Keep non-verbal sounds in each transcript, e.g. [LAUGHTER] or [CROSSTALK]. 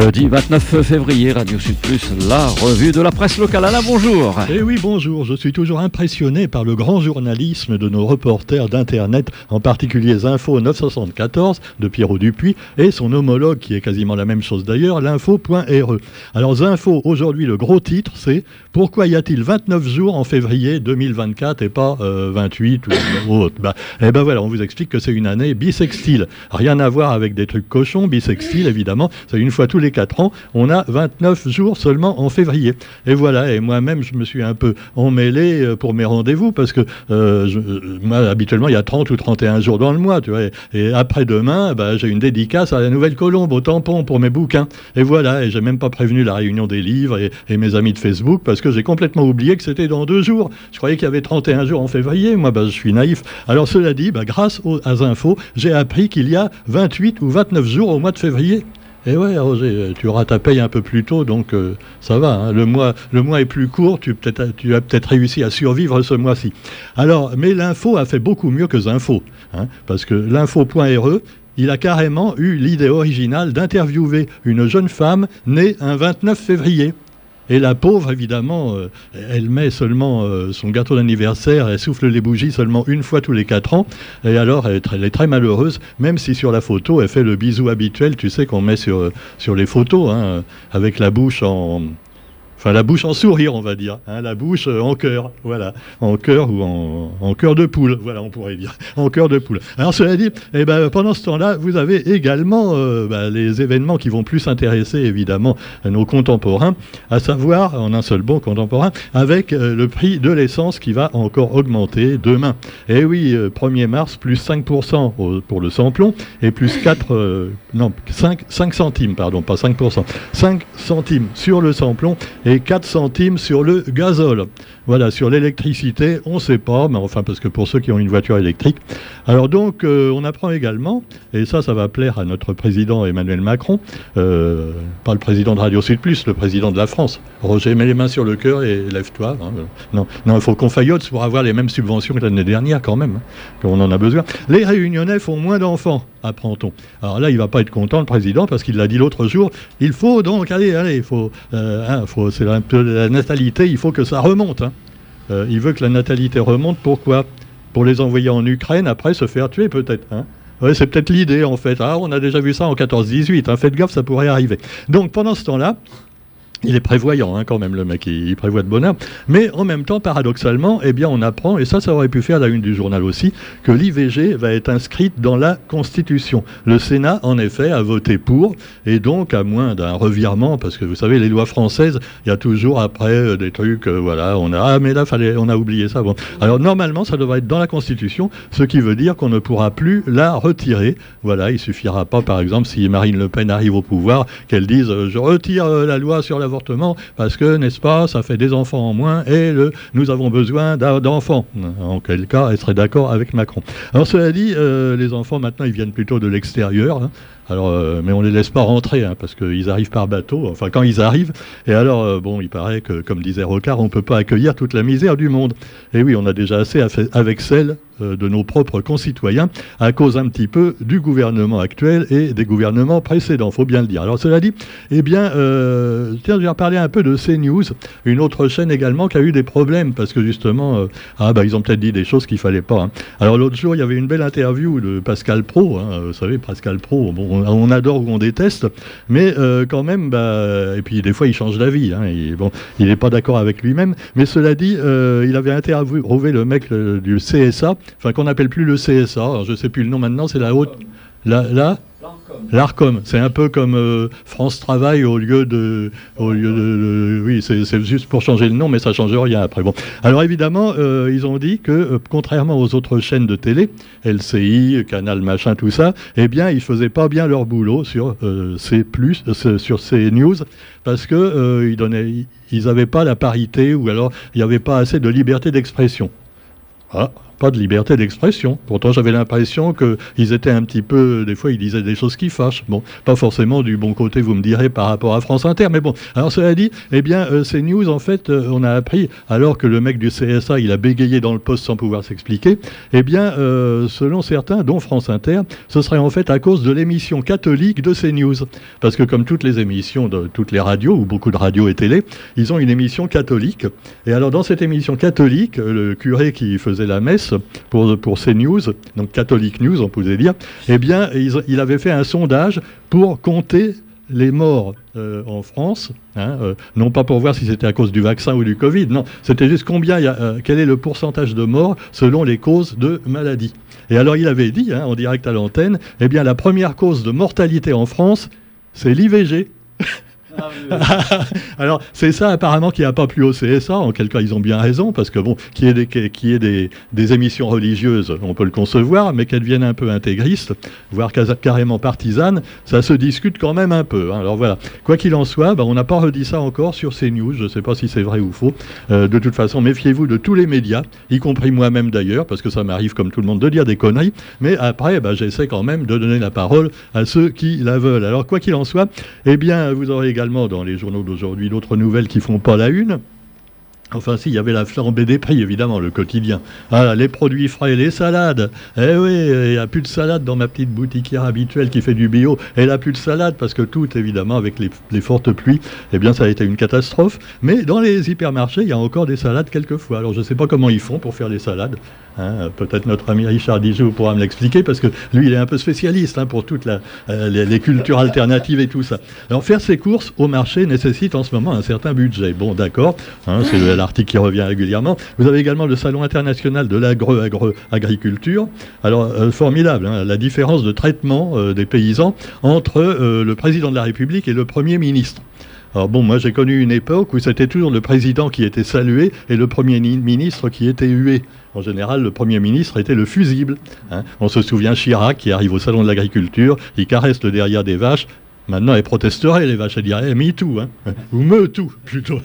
Jeudi 29 février, Radio Sud Plus, la revue de la presse locale. Alain, bonjour. Eh oui, bonjour. Je suis toujours impressionné par le grand journalisme de nos reporters d'Internet, en particulier Info 974 de Pierrot Dupuis et son homologue, qui est quasiment la même chose d'ailleurs, l'info.re. Alors, Info, aujourd'hui, le gros titre, c'est Pourquoi y a-t-il 29 jours en février 2024 et pas 28 euh, ou [COUGHS] autre? Bah, Eh ben voilà, on vous explique que c'est une année bisextile. Rien à voir avec des trucs cochons, bisextile, évidemment. C'est une fois tous les 4 ans. On a 29 jours seulement en février. Et voilà, et moi-même, je me suis un peu emmêlé euh, pour mes rendez-vous parce que euh, euh, moi, habituellement, il y a 30 ou 31 jours dans le mois, tu vois. Et, après-demain, bah, j'ai une dédicace à la Nouvelle Colombe, au tampon pour mes bouquins. Et voilà, et j'ai même pas prévenu la réunion des livres et, mes amis de Facebook parce que j'ai complètement oublié que c'était dans deux jours. Je croyais qu'il y avait 31 jours en février. Moi, bah, je suis naïf. Alors, cela dit, bah, grâce aux, Infos, j'ai appris qu'il y a 28 ou 29 jours au mois de février. Et ouais, Roger, tu auras ta paye un peu plus tôt, donc euh, ça va. Hein. Le, mois, le mois est plus court, tu, tu as peut-être réussi à survivre ce mois-ci. Alors, mais l'info a fait beaucoup mieux que Zinfo, hein, parce que l'info.re, il a carrément eu l'idée originale d'interviewer une jeune femme née un 29 février. Et la pauvre, évidemment, euh, elle met seulement euh, son gâteau d'anniversaire, elle souffle les bougies seulement une fois tous les quatre ans. Et alors, elle est, très, malheureuse, même si sur la photo, elle fait le bisou habituel, tu sais, qu'on met sur, euh, les photos, hein, avec la bouche en, Enfin, la bouche en sourire, on va dire. Hein, la bouche euh, en cœur, voilà. En cœur ou en, cœur de poule, voilà, on pourrait dire. [LAUGHS] En cœur de poule. Alors, cela dit, eh ben, pendant ce temps-là, vous avez également euh, bah, les événements qui vont plus intéresser, évidemment, nos contemporains, à savoir, en un seul bon contemporain, avec euh, le prix de l'essence qui va encore augmenter demain. Et eh oui, 1er mars, plus 5% pour le samplon et plus 4, non, 5, 5 centimes, pardon, pas 5%, 5 centimes sur le samplon 4 centimes sur le gazole. Voilà, sur l'électricité, on ne sait pas, mais enfin, parce que pour ceux qui ont une voiture électrique. Alors donc, euh, on apprend également, et ça, ça va plaire à notre président Emmanuel Macron, euh, pas le président de Radio Sud Plus, le président de la France. Roger, mets les mains sur le cœur et lève-toi. Hein. Non, il faut qu'on faillote pour avoir les mêmes subventions que l'année dernière quand même, hein, qu'on en a besoin. Les réunionnais font moins d'enfants, apprend-on. Alors là, il va pas être content, le président, parce qu'il l'a dit l'autre jour, il faut donc, allez, allez, il faut, euh, hein, faut c'est peu la natalité, il faut que ça remonte. Euh, il veut que la natalité remonte. Pourquoi? Pour les envoyer en Ukraine, après se faire tuer peut-être. Hein c'est peut-être l'idée en fait. Ah, on a déjà vu ça en 14-18. Hein. Faites gaffe, ça pourrait arriver. Donc pendant ce temps-là, il est prévoyant hein, quand même le mec, il, prévoit de bonheur. Mais en même temps, paradoxalement, eh bien, on apprend, et ça, ça aurait pu faire la une du journal aussi, que l'IVG va être inscrite dans la Constitution. Le Sénat, en effet, a voté pour, et donc, à moins d'un revirement, parce que vous savez, les lois françaises, il y a toujours après euh, des trucs, euh, voilà, on a, ah, mais là, fallait, on a oublié ça. Bon. Alors, normalement, ça devrait être dans la Constitution, ce qui veut dire qu'on ne pourra plus la retirer. Voilà, il suffira pas, par exemple, si Marine Le Pen arrive au pouvoir, qu'elle dise, euh, je retire la loi sur la parce que, n'est-ce pas, ça fait des enfants en moins et le, nous avons besoin d'enfants. En quel cas, elle serait d'accord avec Macron. Alors cela dit, euh, les enfants maintenant, ils viennent plutôt de l'extérieur. Hein. Alors, euh, mais on ne les laisse pas rentrer, hein, parce qu'ils arrivent par bateau, enfin quand ils arrivent. Et alors, euh, bon, il paraît que, comme disait Rocard, on ne peut pas accueillir toute la misère du monde. Et oui, on a déjà assez avec celle euh, de nos propres concitoyens, à cause un petit peu du gouvernement actuel et des gouvernements précédents, faut bien le dire. Alors, cela dit, eh bien, tiens, je vais reparler un peu de CNews, une autre chaîne également qui a eu des problèmes, parce que justement, ah, bah, ils ont peut-être dit des choses qu'il fallait pas. Hein. Alors, l'autre jour, il y avait une belle interview de Pascal Pro, hein, vous savez, Pascal Pro, bon, on, adore ou on déteste, mais euh, quand même, bah, et puis des fois il change d'avis. Hein, bon, il n'est pas d'accord avec lui-même, mais cela dit, euh, il avait interviewé le mec du CSA, enfin qu'on n'appelle plus le CSA, je ne sais plus le nom maintenant, c'est la haute, la, la L'ARCOM, c'est un peu comme euh, France Travail au lieu de, oui, c'est juste pour changer le nom, mais ça change rien après. Alors évidemment, euh, ils ont dit que euh, contrairement aux autres chaînes de télé, LCI, Canal machin, tout ça, eh bien, ils faisaient pas bien leur boulot sur ces sur ces news, parce que ils donnaient, ils n'avaient pas la parité ou alors il n'y avait pas assez de liberté d'expression. Ah, pas de liberté d'expression. Pourtant, j'avais l'impression qu'ils étaient un petit peu, des fois, ils disaient des choses qui fâchent. Bon, pas forcément du bon côté, vous me direz, par rapport à France Inter, mais bon. Alors, cela dit, eh bien, euh, ces news, en fait, euh, on a appris, alors que le mec du CSA, il a bégayé dans le poste sans pouvoir s'expliquer, eh bien, euh, selon certains, dont France Inter, ce serait en fait à cause de l'émission catholique de ces news. Parce que comme toutes les émissions de toutes les radios, ou beaucoup de radios et télé, ils ont une émission catholique. Et alors, dans cette émission catholique, le curé qui faisait la messe pour, pour ces news, donc catholique news, on pouvait dire, eh bien, il avait fait un sondage pour compter les morts euh, en France, hein, euh, non pas pour voir si c'était à cause du vaccin ou du Covid, non, c'était juste combien, y a, euh, quel est le pourcentage de morts selon les causes de maladie. Et alors il avait dit, hein, en direct à l'antenne, eh bien la première cause de mortalité en France, c'est l'IVG. Ah, [LAUGHS] Alors, c'est ça apparemment qui n'a pas plu au CSA. En quel cas, ils ont bien raison, parce que bon, qu'il y ait, des, qui des, des, émissions religieuses, on peut le concevoir, mais qu'elles deviennent un peu intégristes, voire carrément partisanes, ça se discute quand même un peu. Hein. Alors voilà, quoi qu'il en soit, bah, on n'a pas redit ça encore sur CNews. Je ne sais pas si c'est vrai ou faux. Euh, de toute façon, méfiez-vous de tous les médias, y compris moi-même d'ailleurs, parce que ça m'arrive comme tout le monde de dire des conneries. Mais après, bah, j'essaie quand même de donner la parole à ceux qui la veulent. Alors quoi qu'il en soit, eh bien, vous aurez également dans les journaux d'aujourd'hui d'autres nouvelles qui font pas la une. Enfin, si, il y avait la flambée des prix, évidemment, le quotidien. Ah, les produits frais, les salades. Eh oui, il n'y a plus de salade dans ma petite boutiquière habituelle qui fait du bio. Elle n'a plus de salade parce que tout, évidemment, avec les, fortes pluies, eh bien, ça a été une catastrophe. Mais dans les hypermarchés, il y a encore des salades quelquefois. Alors, je ne sais pas comment ils font pour faire les salades. Hein, peut-être notre ami Richard Dijou pourra me l'expliquer parce que lui, il est un peu spécialiste hein, pour toutes euh, les, cultures alternatives et tout ça. Alors faire ses courses au marché nécessite en ce moment un certain budget. Bon, d'accord, hein, l'article qui revient régulièrement. Vous avez également le Salon international de l'agro-agriculture. Alors, euh, formidable, la différence de traitement euh, des paysans entre le président de la République et le Premier ministre. Alors bon, moi j'ai connu une époque où c'était toujours le président qui était salué et le Premier ministre qui était hué. En général, le Premier ministre était le fusible. Hein. On se souvient Chirac qui arrive au salon de l'agriculture, il caresse le derrière des vaches. Maintenant, elle protesterait, les vaches, elle dirait, me tout, hein. ou me tout, plutôt.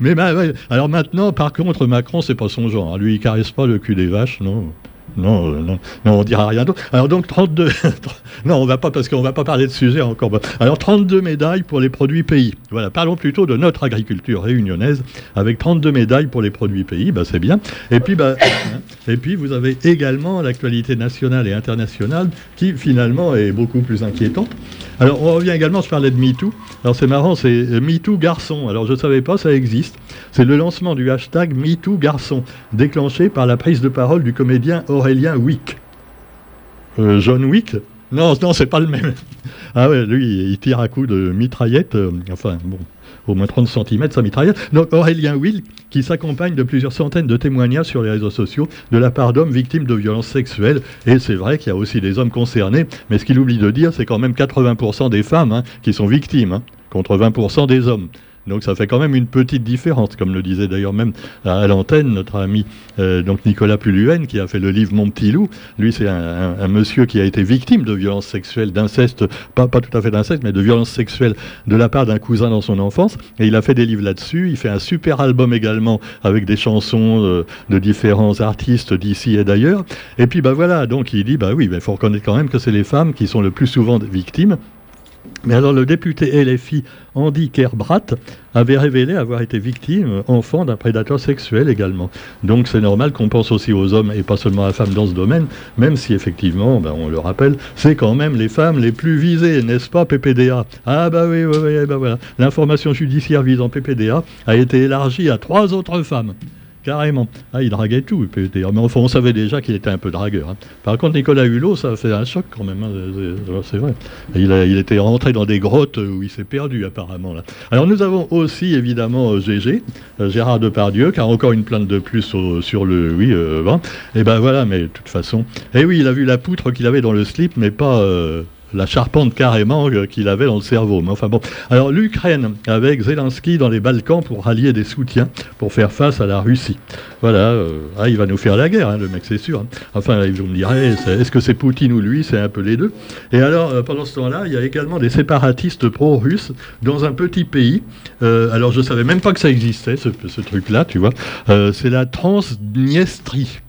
Mais bah, alors maintenant, par contre, Macron, c'est pas son genre. Lui, il caresse pas le cul des vaches, non. Non, euh, non, non, on dira rien d'autre. Alors donc 32, [LAUGHS] non, on va pas parce qu'on va pas parler de sujet encore. Alors 32 médailles pour les produits pays. Voilà, parlons plutôt de notre agriculture réunionnaise avec 32 médailles pour les produits pays, bah, c'est bien. Et puis, bah, [COUGHS] et puis vous avez également l'actualité nationale et internationale qui finalement est beaucoup plus inquiétante. Alors on revient également, je parlais de MeToo. Alors c'est marrant, c'est euh, MeToo garçon. Alors je savais pas, ça existe. C'est le lancement du hashtag MeToo garçon, déclenché par la prise de parole du comédien Aurélien Wick. Euh, John Wick? Non, non, c'est pas le même. Ah ouais, lui, il tire à coups de mitraillette. Euh, enfin, bon, au moins 30 cm sa mitraillette. Donc Aurélien Will, qui s'accompagne de plusieurs centaines de témoignages sur les réseaux sociaux de la part d'hommes victimes de violences sexuelles. Et c'est vrai qu'il y a aussi des hommes concernés, mais ce qu'il oublie de dire, c'est quand même 80% des femmes hein, qui sont victimes, hein, contre 20% des hommes. Donc ça fait quand même une petite différence, comme le disait d'ailleurs même à l'antenne notre ami euh, donc Nicolas Puluen, qui a fait le livre Mon petit loup. Lui, c'est un, monsieur qui a été victime de violences sexuelles, d'inceste, pas, pas tout à fait d'inceste, mais de violences sexuelles de la part d'un cousin dans son enfance. Et il a fait des livres là-dessus. Il fait un super album également avec des chansons euh, de différents artistes d'ici et d'ailleurs. Et puis bah voilà, donc il dit bah oui, il faut reconnaître quand même que c'est les femmes qui sont le plus souvent victimes. Mais alors le député LFI Andy Kerbrat avait révélé avoir été victime, enfant, d'un prédateur sexuel également. Donc c'est normal qu'on pense aussi aux hommes et pas seulement à la femme dans ce domaine, même si effectivement, ben, on le rappelle, c'est quand même les femmes les plus visées, n'est-ce pas, PPDA Ah bah oui, oui, bah voilà. L'information judiciaire visant PPDA a été élargie à trois autres femmes. Carrément. Ah, il draguait tout, Mais enfin, on savait déjà qu'il était un peu dragueur. Hein. Par contre, Nicolas Hulot, ça a fait un choc quand même. Hein. C'est vrai. Il, il, était rentré dans des grottes où il s'est perdu, apparemment. Là. Alors, nous avons aussi, évidemment, euh, euh, Gérard Depardieu, qui a encore une plainte de plus sur le. Oui, euh, Et ben voilà, mais de toute façon. Eh oui, il a vu la poutre qu'il avait dans le slip, mais pas la charpente carrément euh, qu'il avait dans le cerveau. Mais enfin bon. Alors l'Ukraine avec Zelensky dans les Balkans pour rallier des soutiens pour faire face à la Russie. Voilà, euh, ah, il va nous faire la guerre, hein, le mec, c'est sûr. Hein. Enfin, vous me direz, est-ce que c'est Poutine ou lui C'est un peu les deux. Et alors, euh, pendant ce temps-là, il y a également des séparatistes pro-russes dans un petit pays. alors, je savais même pas que ça existait, ce, ce truc-là, tu vois. c'est la Transniestrie.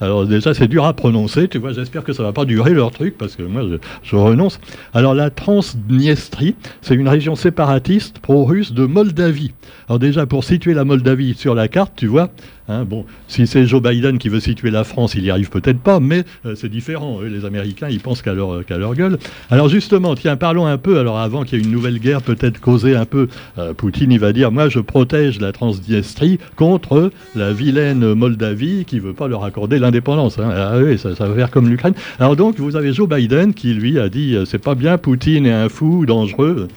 Alors déjà, c'est dur à prononcer. Tu vois, j'espère que ça va pas durer leur truc parce que moi, je, renonce. Alors la Transniestrie, c'est une région séparatiste pro-russe de Moldavie. Alors déjà, pour situer la Moldavie sur la carte, tu vois, hein, bon, si c'est Joe Biden qui veut situer la France, il y arrive peut-être pas, mais euh, c'est différent. les Américains, ils pensent qu'à leur, qu'à leur gueule. Alors justement, tiens, parlons un peu. Alors avant qu'il y ait une nouvelle guerre, peut-être causée un peu, euh, Poutine, il va dire, moi, je protège la Transniestrie contre la vilaine Moldavie qui veut pas leur accorder l'indépendance. Hein. Ah oui, ça, va faire comme l'Ukraine. Alors donc, vous avez Joe Biden qui, lui, a dit, euh, c'est pas bien, Poutine est un fou dangereux.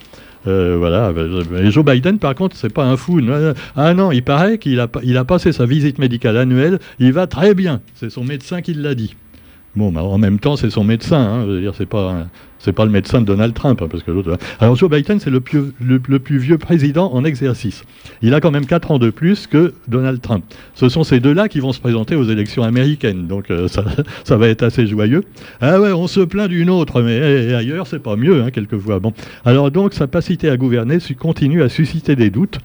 Euh, voilà. Joe Biden, par contre, c'est pas un fou. Ah non, il paraît qu'il a, il a passé sa visite médicale annuelle. Il va très bien. C'est son médecin qui l'a dit. Bon, bah, en même temps, c'est son médecin. Hein. Je veux dire, c'est pas c'est pas le médecin de Donald Trump, hein, parce que l'autre. Hein. Alors Joe Biden, c'est le, plus vieux président en exercice. Il a quand même 4 ans de plus que Donald Trump. Ce sont ces deux-là qui vont se présenter aux élections américaines, donc euh, [LAUGHS] ça, va être assez joyeux. Ah ouais, on se plaint d'une autre, mais eh, eh, ailleurs c'est pas mieux, hein, quelquefois. Bon, alors donc sa capacité à gouverner continue à susciter des doutes.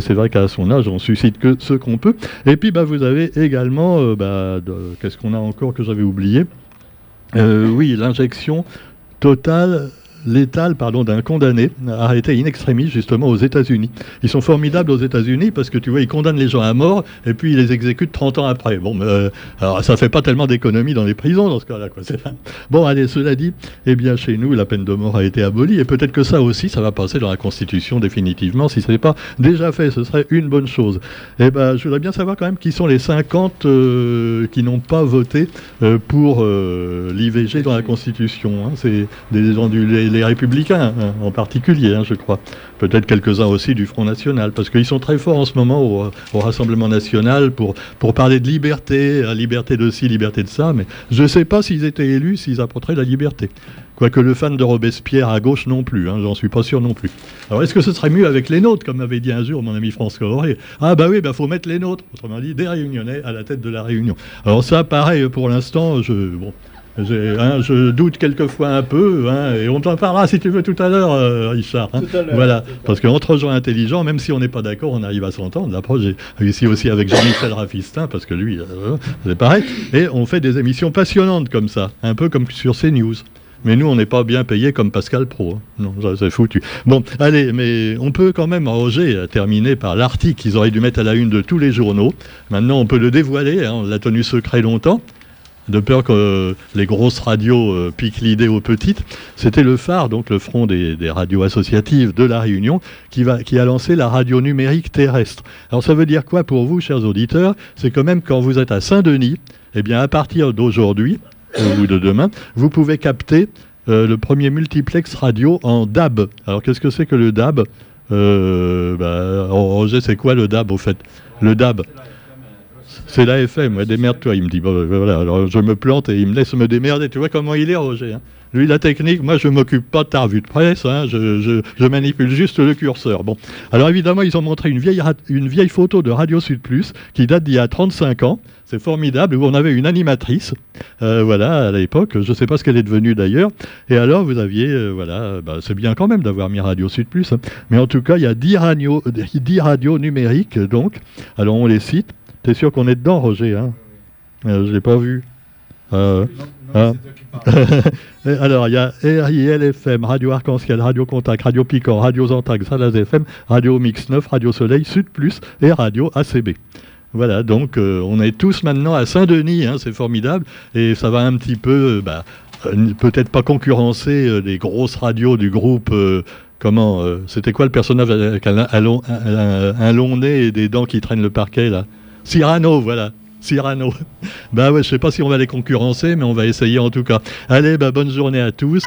C'est vrai qu'à son âge, on suscite que ce qu'on peut. Et puis bah, vous avez également, euh, bah, qu'est-ce qu'on a encore que j'avais oublié? Euh, oui, l'injection totale létale pardon, d'un condamné arrêté in extremis justement aux États-Unis. Ils sont formidables aux États-Unis parce que tu vois, ils condamnent les gens à mort et puis ils les exécutent 30 ans après. Bon, mais, euh, alors ça fait pas tellement d'économies dans les prisons dans ce cas-là. Quoi. [LAUGHS] Bon, allez, cela dit, eh bien chez nous, la peine de mort a été abolie et peut-être que ça aussi, ça va passer dans la Constitution définitivement. Si ce n'est pas déjà fait, ce serait une bonne chose. Eh ben, je voudrais bien savoir quand même qui sont les 50 euh, qui n'ont pas voté euh, pour l'IVG dans la Constitution. Hein. C'est des gens du les républicains hein, en particulier, hein, je crois. Peut-être quelques-uns aussi du Front National, parce qu'ils sont très forts en ce moment au, Rassemblement National pour, pour parler de liberté, hein, liberté de ci, liberté de ça, mais je ne sais pas s'ils étaient élus, s'ils apporteraient la liberté. Quoique le fan de Robespierre à gauche non plus, j'en suis pas sûr non plus. Alors est-ce que ce serait mieux avec les nôtres, comme avait dit un jour mon ami François Auré? Ah bah oui, bah faut mettre les nôtres, autrement dit des réunionnais à la tête de la réunion. Alors ça, pareil, pour l'instant, je, bon, Hein, je doute quelquefois un peu, hein, et on t'en parlera si tu veux tout à l'heure, euh, Richard. Hein. Voilà, parce qu'entre gens intelligents, même si on n'est pas d'accord, on arrive à s'entendre. L'approche, j'ai réussi aussi avec Jean-Michel Rafistin, parce que lui, euh, c'est pareil. Et on fait des émissions passionnantes comme ça, un peu comme sur CNews. Mais nous, on n'est pas bien payé comme Pascal Pro. Non, c'est foutu. Bon, allez, mais on peut quand même, Roger, terminer par l'article qu'ils auraient dû mettre à la une de tous les journaux. Maintenant, on peut le dévoiler. on l'a tenu secret longtemps de peur que les grosses radios euh, piquent l'idée aux petites. C'était le phare, donc le front des, radios associatives de la Réunion, qui, a lancé la radio numérique terrestre. Alors ça veut dire quoi pour vous, chers auditeurs? C'est quand même quand vous êtes à Saint-Denis, eh bien à partir d'aujourd'hui ou de demain, vous pouvez capter euh, le premier multiplex radio en DAB. Alors qu'est-ce que c'est que le DAB? Euh, bah, Roger, c'est quoi le DAB au fait? Le DAB? C'est la FM, démerde-toi. Il me dit, voilà, alors je me plante et il me laisse me démerder. Tu vois comment il est, Roger hein. Lui, la technique, moi, je m'occupe pas de ta revue de presse, hein. je, manipule juste le curseur. Bon, alors évidemment, ils ont montré une vieille, une vieille photo de Radio Sud Plus qui date d'il y a 35 ans. C'est formidable, où on avait une animatrice, euh, voilà, à l'époque, je ne sais pas ce qu'elle est devenue d'ailleurs. Et alors, vous aviez, euh, voilà, bah, c'est bien quand même d'avoir mis Radio Sud Plus. Hein. Mais en tout cas, il y a 10 radios, 10 radios numériques, donc. Alors, on les cite. T'es sûr qu'on est dedans, Roger hein euh, Je ne l'ai pas vu. Euh, hein [LAUGHS] Alors, il y a RILFM, Radio Arc-en-Ciel, Radio Contact, Radio Picor, Radio Zantag, Salaz FM, Radio Mix 9, Radio Soleil, Sud Plus et Radio ACB. Voilà, donc euh, on est tous maintenant à Saint-Denis, hein, c'est formidable, et ça va un petit peu, bah, peut-être pas concurrencer les grosses radios du groupe comment C'était quoi le personnage avec un, un, long, nez et des dents qui traînent le parquet là? Cyrano, voilà. Cyrano. [LAUGHS] bah ouais, je sais pas si on va les concurrencer, mais on va essayer en tout cas. Allez, bah bonne journée à tous.